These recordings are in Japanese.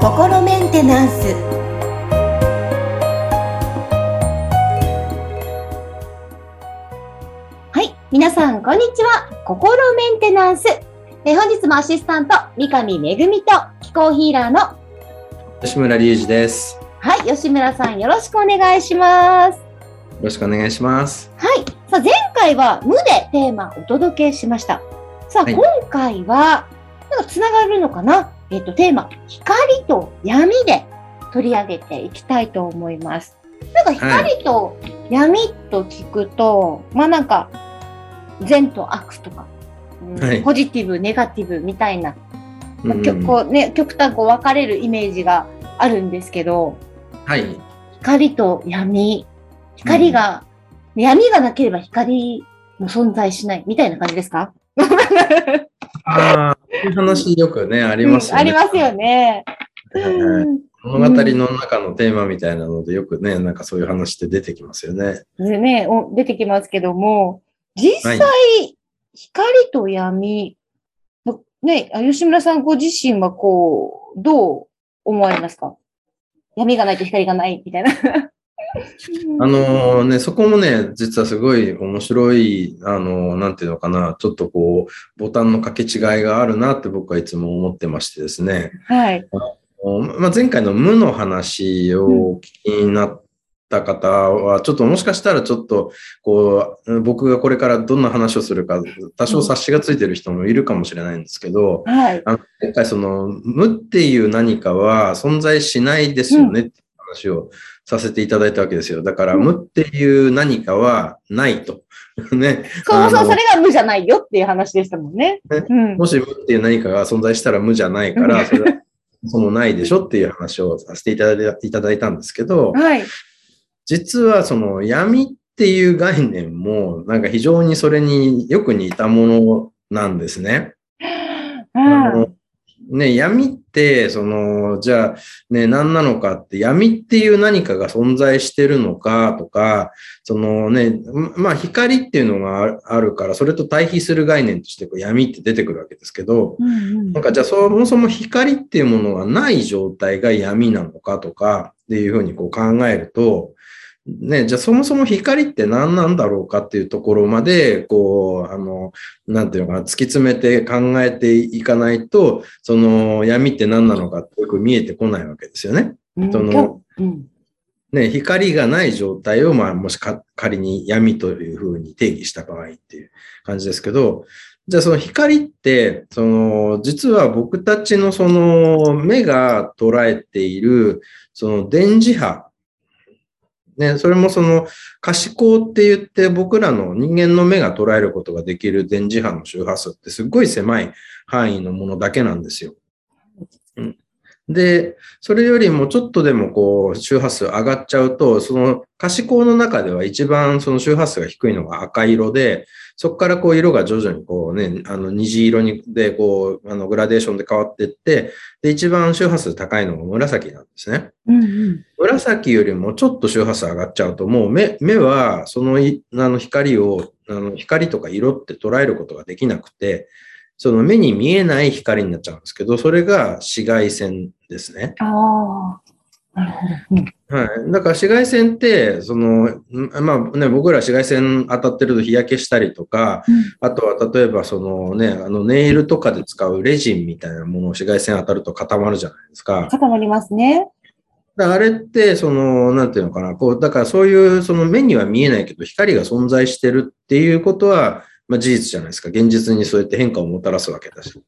心メンテナンス。はい皆さんこんにちは。心メンテナンス。え本日もアシスタント三上恵と気候ヒーラーの吉村隆二です。はい吉村さんよろしくお願いします。よろしくお願いします。はいさあ前回は無でテーマお届けしましたさあ、はい。今回はなんかつながるのかな？えっ、とテーマ光と闇で取り上げていきたいと思います。なんか光と闇と聞くと、まあなんか善と悪とか、うんはい。ポジティブネガティブみたいな、うん。きょこうね、極端こう分かれるイメージがあるんですけどはい。光と闇光が、闇がなければ光も存在しないみたいな感じですか？ああ、話よくね、ありますよね。うんありますよね。物語の中のテーマみたいなので、よくね、なんかそういう話って出てきますよね。でね、お出てきますけども、実際、は光と闇、ね、あ吉村さんご自身はこう、どう思われますか？闇がないと光がないみたいな。あのね、そこもね、実はすごい面白い、あのなんていうのかな、ちょっとこう、ボタンの掛け違いがあるなって僕はいつも思ってましてですね。はい。まあ、前回の無の話をお聞きになった方は、ちょっともしかしたらちょっと、こう、僕がこれからどんな話をするか、多少察しがついてる人もいるかもしれないんですけど、はい。あの前回その、無っていう何かは存在しないですよねっ話をさせていただいたわけですよ。だから、無っていう何かはないと。ね。そうそう、あのそれが無じゃないよっていう話でしたもんね。ねうん。もし無っていう何かが存在したら無じゃないから、それはそのないでしょっていう話をさせていただいただいたんですけど、はい。実はその闇っていう概念もなんか非常にそれによく似たものなんですね。あうんのね、闇って、その、じゃあ、ね、何なのかって、闇っていう何かが存在してるのかとか、そのね、まあ、光っていうのがあるから、それと対比する概念としてこう闇って出てくるわけですけど、うんうん。なんかじゃあそもそも光っていうものがない状態が闇なのかとかっていうふうにこう考えると、ね、じゃあそもそも光って何なんだろうかっていうところまで、こう、あの、なんていうのかな、突き詰めて考えていかないと、その闇って何なのかってよく見えてこないわけですよね。うんそのうんね、光がない状態を、まあ、もしか仮に闇というふうに定義した場合っていう感じですけど、じゃあその光って、その、実は僕たちのその目が捉えている、その電磁波。ね、それもその可視光って言って僕らの人間の目が捉えることができる電磁波の周波数ってすっごい狭い範囲のものだけなんですよ。うんで、それよりもちょっとでもこう周波数上がっちゃうと、その可視光の中では一番その周波数が低いのが赤色で、そこからこう色が徐々にこうね、あの虹色にでこう、あのグラデーションで変わっていって、で、一番周波数高いのが紫なんですね。うんうん紫よりもちょっと周波数上がっちゃうと、もう目目はそのいあの光を、あの光とか色って捉えることができなくて、その目に見えない光になっちゃうんですけど、それが紫外線ですね。ああ。なるほど。うんはい。だから紫外線って、その、んまあね、僕ら紫外線当たってると日焼けしたりとか、あとは例えばそのね、あのネイルとかで使うレジンみたいなものを紫外線当たると固まるじゃないですか。固まりますね。だあれって、その、なんていうのかな、こう、だからそういう、その目には見えないけど、光が存在してるっていうことは、まあ事実じゃないですか。現実にそうやって変化をもたらすわけだし。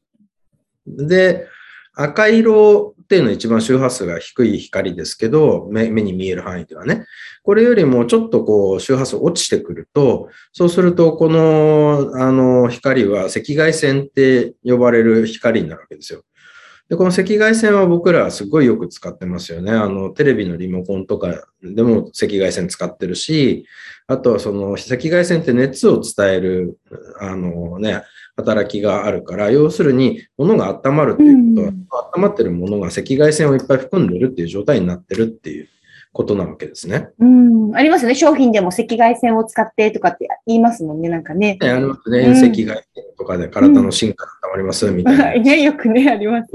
で、赤色っていうのは一番周波数が低い光ですけど、目目に見える範囲ではね。これよりもちょっとこう周波数落ちてくると、そうするとこのあの光は赤外線って呼ばれる光になるわけですよ。で、この赤外線は僕らはすごいよく使ってますよね。あの、テレビのリモコンとかでも赤外線使ってるし、あとはその赤外線って熱を伝える、あのね、働きがあるから、要するに物が温まるっていうことは、温まってるものが赤外線をいっぱい含んでるっていう状態になってるっていうことなわけですね。うん。ありますよね。商品でも赤外線を使ってとかって言いますもんね。なんかね。ねありますね。うん遠赤外線とかで体の芯から溜まりますみたいな。ね、よくね、あります。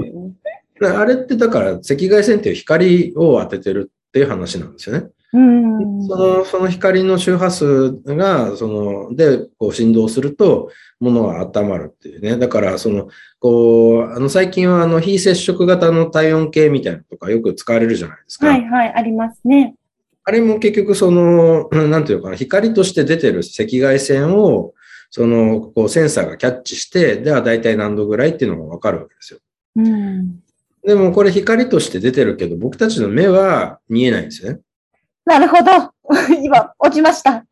あれってだから赤外線っていう光を当ててるっていう話なんですよね。うん。そのその光の周波数が、その、で、こう振動すると、物が温まるっていうね。だから、その、こう、あの、最近はあの、非接触型の体温計みたいなのとかよく使われるじゃないですか。はいはい、ありますね。あれも結局その、なんていうのかな、光として出てる赤外線を、その、こう、センサーがキャッチして、では大体何度ぐらいっていうのがわかるわけですよ。うん。でもこれ光として出てるけど、僕たちの目は見えないんですよね。なるほど。今、落ちました。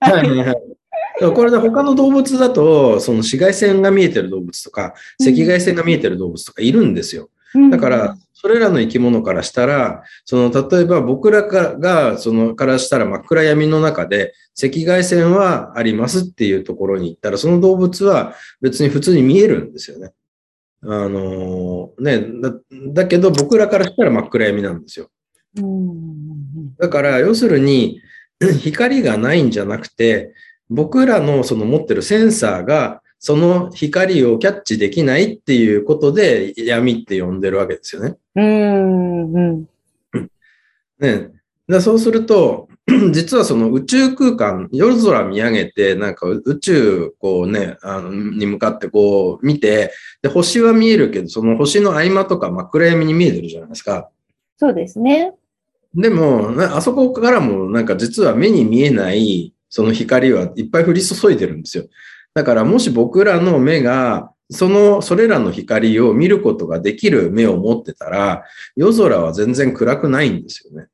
はいはいはい。これで他の動物だと、その紫外線が見えてる動物とか、赤外線が見えてる動物とかいるんですよ。だから、それらの生き物からしたら、その、例えば僕らが、がその、からしたら真っ暗闇の中で、赤外線はありますっていうところに行ったら、その動物は別に普通に見えるんですよね。あのーねだ、だけど僕らからしたら真っ暗闇なんですよ。うん。だから、要するに、光がないんじゃなくて、僕らのその持ってるセンサーが、その光をキャッチできないっていうことで闇って呼んでるわけですよね。うん。うん。ね。だそうすると、実はその宇宙空間、夜空見上げて、なんか宇宙こうね、あの、に向かってこう見て、で、星は見えるけど、その星の合間とか真っ暗闇に見えてるじゃないですか。そうですね。でも、なあそこからもなんか実は目に見えないその光はいっぱい降り注いでるんですよ。だからもし僕らの目が、その、それらの光を見ることができる目を持ってたら、夜空は全然暗くないんですよね。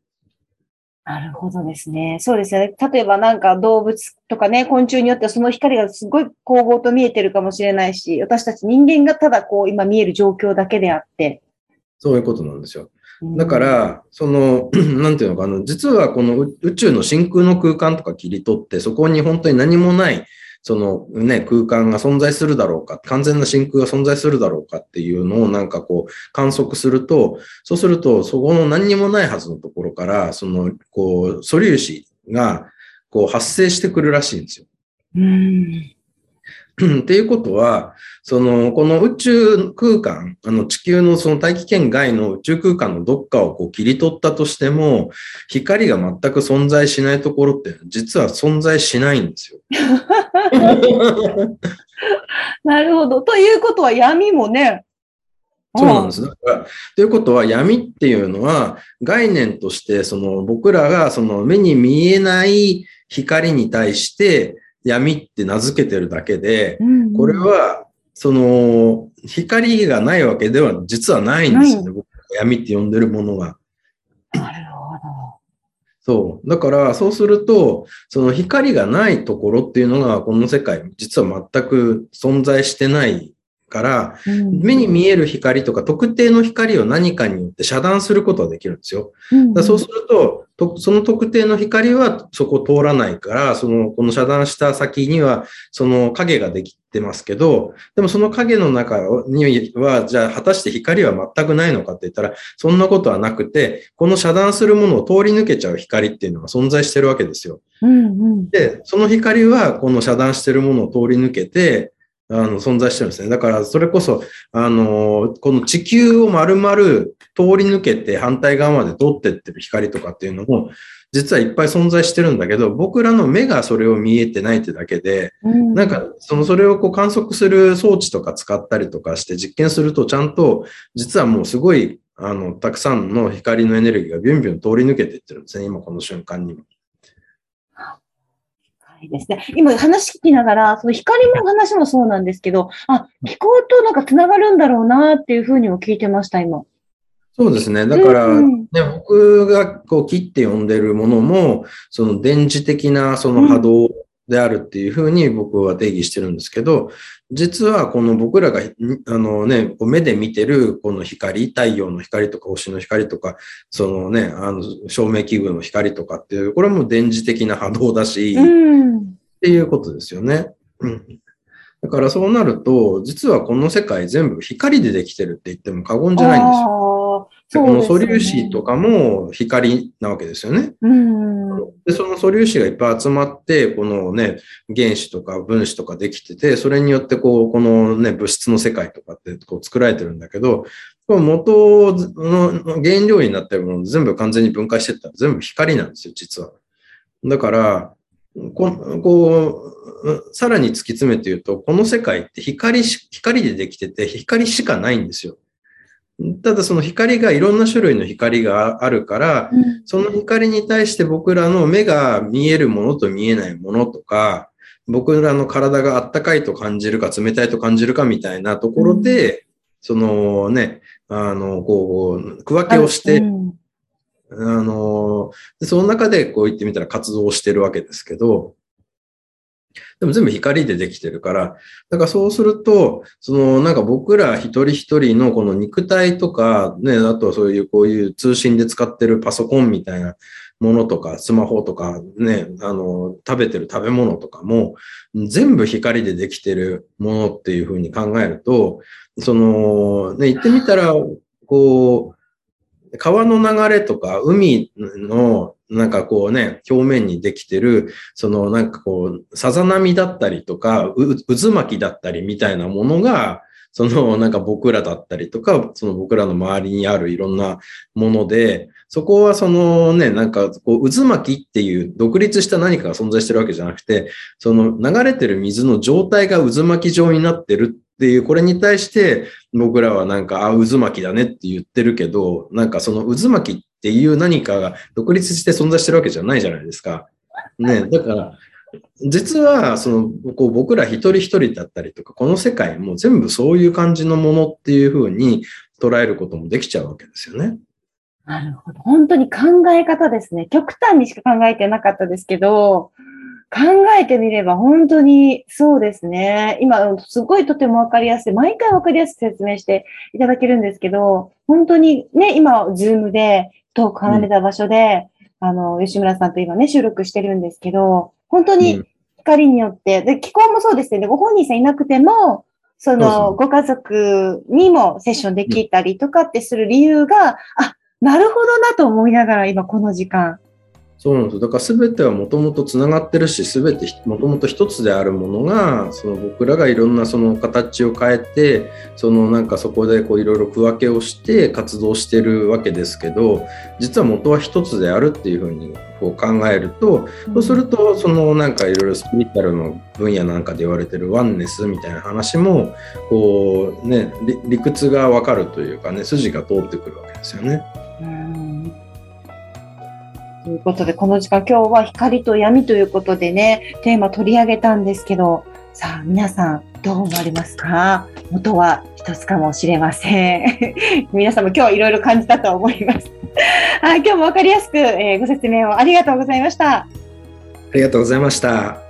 なるほどですね。そうですよね。例えばなんか動物とかね、昆虫によってはその光がすごい光合と見えてるかもしれないし、私たち人間がただこう今見える状況だけであって。そういうことなんですよ。うんだか、ら、その、なんていうのかな、実はこの宇宇宙の真空の空間とか切り取って、そこに本当に何もない、そのね、空間が存在するだろうか、完全な真空が存在するだろうかっていうのをなんかこう観測すると、そうすると、そこの何にもないはずのところから、その、こう、素粒子が、こう発生してくるらしいんですよ。うん。っていうことは、その、この宇宙空間、あの地球のその大気圏外の宇宙空間のどっかをこう切り取ったとしても、光が全く存在しないところって実は存在しないんですよ。なるほど。ということは闇もね。そうなんです。だから、ということは闇っていうのは概念としてその僕らがその目に見えない光に対して闇って名付けてるだけで、うんこれ、は、その、光がないわけでは実はないんですよね。僕が闇って呼んでるものが。なるほど。そう。だから、そうすると、その光がないところっていうのが、この世界、実は全く存在してないから、うん目に見える光とか特定の光を何かによって遮断することができるんですよ。うんだそうするとと、その特定の光はそこ通らないから、その、この遮断した先には、その影ができてますけど、でもその影の中には、じゃあ果たして光は全くないのかって言ったら、そんなことはなくて、この遮断するものを通り抜けちゃう光っていうのが存在してるわけですよ。うんうん。で、その光はこの遮断してるものを通り抜けて、あの、存在してるんですね。だから、それこそ、あの、この地球を丸々通り抜けて反対側まで通ってってる光とかっていうのも、実はいっぱい存在してるんだけど、僕らの目がそれを見えてないってだけで、うんなんか、その、それをこう観測する装置とか使ったりとかして実験すると、ちゃんと、実はもうすごい、あの、たくさんの光のエネルギーがビュンビュン通り抜けていってるんですね、今この瞬間にも。はいですね。今話聞きながら、その光の話もそうなんですけど、あ、気候となんか繋がるんだろうなっていうふうにも聞いてました、今。そうですね。だから、うんね、僕がこう切って呼んでるものも、その電磁的なその波動であるっていうふうに僕は定義してるんですけど、実はこの僕らが、あのね、目で見てるこの光、太陽の光とか星の光とか、そのね、あの照明器具の光とかっていう、これも電磁的な波動だし、っ。ていうことですよね。うん。だからそうなると、実はこの世界全部光でできてるって言っても過言じゃないんですよ。この素粒子とかも光なわけですよね。うん。で、その素粒子がいっぱい集まって、このね、原子とか分子とかできてて、それによってこう、このね、物質の世界とかってこう作られてるんだけど、元の原料になってるもの全部完全に分解してったら全部光なんですよ、実は。だから、ここう、さらに突き詰めて言うと、この世界って光し、光でできてて、光しかないんですよ。ただその光がいろんな種類の光があるから、その光に対して僕らの目が見えるものと見えないものとか、僕らの体があったかいと感じるか冷たいと感じるかみたいなところで、そのね、あの、こう、区分けをして、うん。あの、でその中でこう言ってみたら活動をしてるわけですけど、でも全部光でできてるから、だからそうすると、そのなんか僕ら一人一人のこの肉体とか、ね、あとはそういうこういう通信で使ってるパソコンみたいなものとか、スマホとかね、あの、食べてる食べ物とかも、全部光でできてるものっていうふうに考えると、その、ね、言ってみたら、こう、川の流れとか海のなんかこうね、表面にできてる、そのなんかこう、さざ波だったりとか、渦巻きだったりみたいなものが、そのなんか僕らだったりとか、その僕らの周りにあるいろんなもので、そこはそのね、なんかこう渦巻きっていう独立した何かが存在してるわけじゃなくて、その流れてる水の状態が渦巻き状になってるっていう、これに対して僕らはなんか、あ、渦巻きだねって言ってるけど、なんかその渦巻きっっていう何かが独立して存在してるわけじゃないじゃないですか。ね、だから、実は、その、こう僕ら一人一人だったりとか、この世界も全部そういう感じのものっていうふうに捉えることもできちゃうわけですよね。なるほど。本当に考え方ですね。極端にしか考えてなかったですけど、考えてみれば本当にそうですね。今、すごいとてもわかりやすい。毎回わかりやすく説明していただけるんですけど、本当にね、今、ズームで遠く離れた場所で、あの、吉村さんと今ね、収録してるんですけど、本当に光によって、で、気候もそうですよね。ご本人さんいなくても、その、ご家族にもセッションできたりとかってする理由が、あ、なるほどなと思いながら今この時間。そうなんです。だから全てはもともとつながってるし、全てもともと一つであるものが、その僕らがいろんなその形を変えて、そのなんかそこでこういろいろ区分けをして活動してるわけですけど、実は元は一つであるっていうふうにこう考えると、そうすると、そのなんかいろいろスピリチュアルの分野なんかで言われてるワンネスみたいな話も、こうね、理理屈がわかるというかね、筋が通ってくるわけですよね。ということで、この時間、今日は光と闇ということでね、テーマ取り上げたんですけど、さあ、皆さん、どう思われますか？元は一つかもしれません。皆さんも今日いろいろ感じたと思います。はい、今日もわかりやすく、えーご説明をありがとうございました。ありがとうございました。